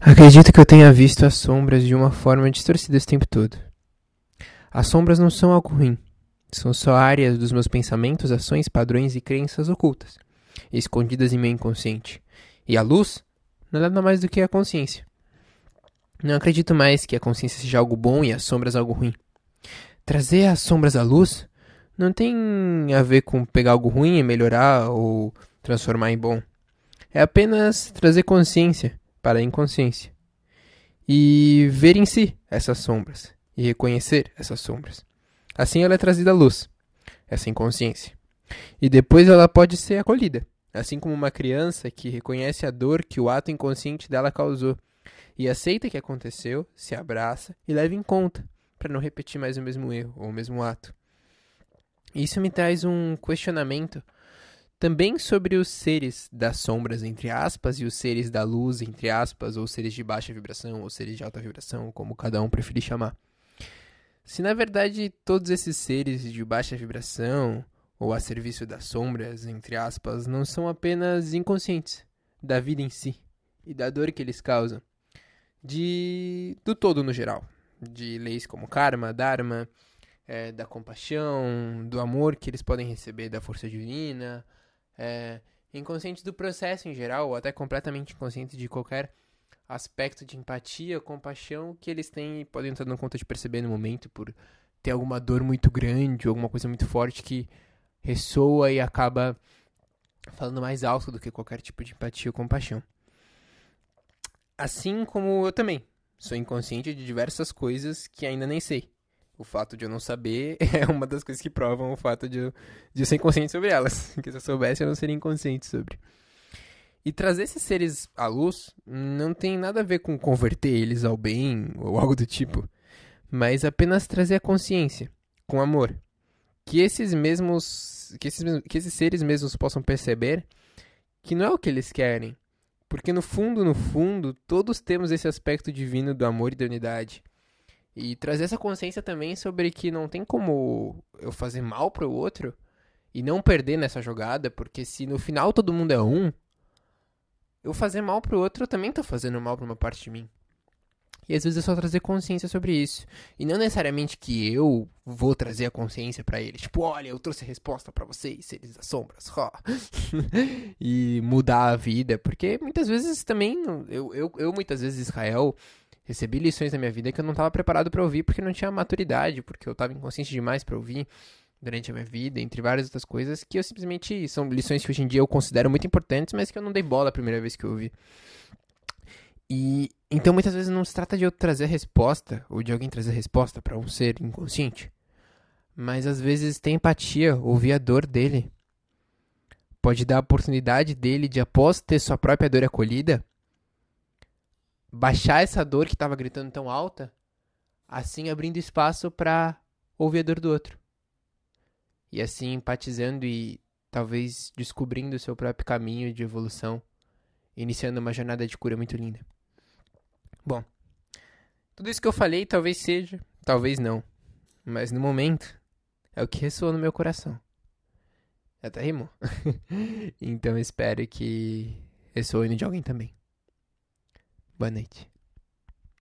Acredito que eu tenha visto as sombras de uma forma distorcida esse tempo todo. As sombras não são algo ruim. São só áreas dos meus pensamentos, ações, padrões e crenças ocultas, escondidas em meu inconsciente. E a luz não é nada mais do que a consciência. Não acredito mais que a consciência seja algo bom e as sombras algo ruim. Trazer as sombras à luz não tem a ver com pegar algo ruim e melhorar ou transformar em bom. É apenas trazer consciência para a inconsciência e ver em si essas sombras e reconhecer essas sombras. Assim ela é trazida à luz, essa inconsciência. E depois ela pode ser acolhida, assim como uma criança que reconhece a dor que o ato inconsciente dela causou e aceita que aconteceu, se abraça e leva em conta para não repetir mais o mesmo erro ou o mesmo ato. Isso me traz um questionamento também sobre os seres das sombras, entre aspas, e os seres da luz, entre aspas, ou seres de baixa vibração, ou seres de alta vibração, como cada um preferir chamar. Se na verdade todos esses seres de baixa vibração, ou a serviço das sombras, entre aspas, não são apenas inconscientes da vida em si e da dor que eles causam, de do todo no geral, de leis como karma, dharma, é, da compaixão, do amor que eles podem receber da força divina, é, inconscientes do processo em geral, ou até completamente inconscientes de qualquer aspecto de empatia, compaixão que eles têm e podem estar dando conta de perceber no momento por ter alguma dor muito grande ou alguma coisa muito forte que ressoa e acaba falando mais alto do que qualquer tipo de empatia ou compaixão. Assim como eu também sou inconsciente de diversas coisas que ainda nem sei. O fato de eu não saber é uma das coisas que provam o fato de eu, de eu ser inconsciente sobre elas. Porque se eu soubesse, eu não seria inconsciente sobre. E trazer esses seres à luz não tem nada a ver com converter eles ao bem ou algo do tipo, mas apenas trazer a consciência, com amor. Que esses mesmos. Que esses, que esses seres mesmos possam perceber que não é o que eles querem. Porque no fundo, no fundo, todos temos esse aspecto divino do amor e da unidade. E trazer essa consciência também sobre que não tem como eu fazer mal pro outro e não perder nessa jogada, porque se no final todo mundo é um, eu fazer mal pro outro, eu também tô fazendo mal pra uma parte de mim. E às vezes é só trazer consciência sobre isso. E não necessariamente que eu vou trazer a consciência para eles. Tipo, olha, eu trouxe a resposta para vocês, seres das sombras. e mudar a vida. Porque muitas vezes também, eu, eu, eu muitas vezes, Israel, recebi lições na minha vida que eu não estava preparado para ouvir porque não tinha maturidade, porque eu estava inconsciente demais para ouvir durante a minha vida, entre várias outras coisas que eu simplesmente são lições que hoje em dia eu considero muito importantes, mas que eu não dei bola a primeira vez que eu ouvi. E então muitas vezes não se trata de eu trazer resposta ou de alguém trazer resposta para um ser inconsciente, mas às vezes tem empatia, ouvir a dor dele. Pode dar a oportunidade dele de após ter sua própria dor acolhida, baixar essa dor que estava gritando tão alta, assim abrindo espaço para ouvir a dor do outro. E assim empatizando e talvez descobrindo o seu próprio caminho de evolução, iniciando uma jornada de cura muito linda. Bom, tudo isso que eu falei talvez seja, talvez não, mas no momento é o que ressoa no meu coração. Até rimou. então espero que ressoe no de alguém também. Boa noite.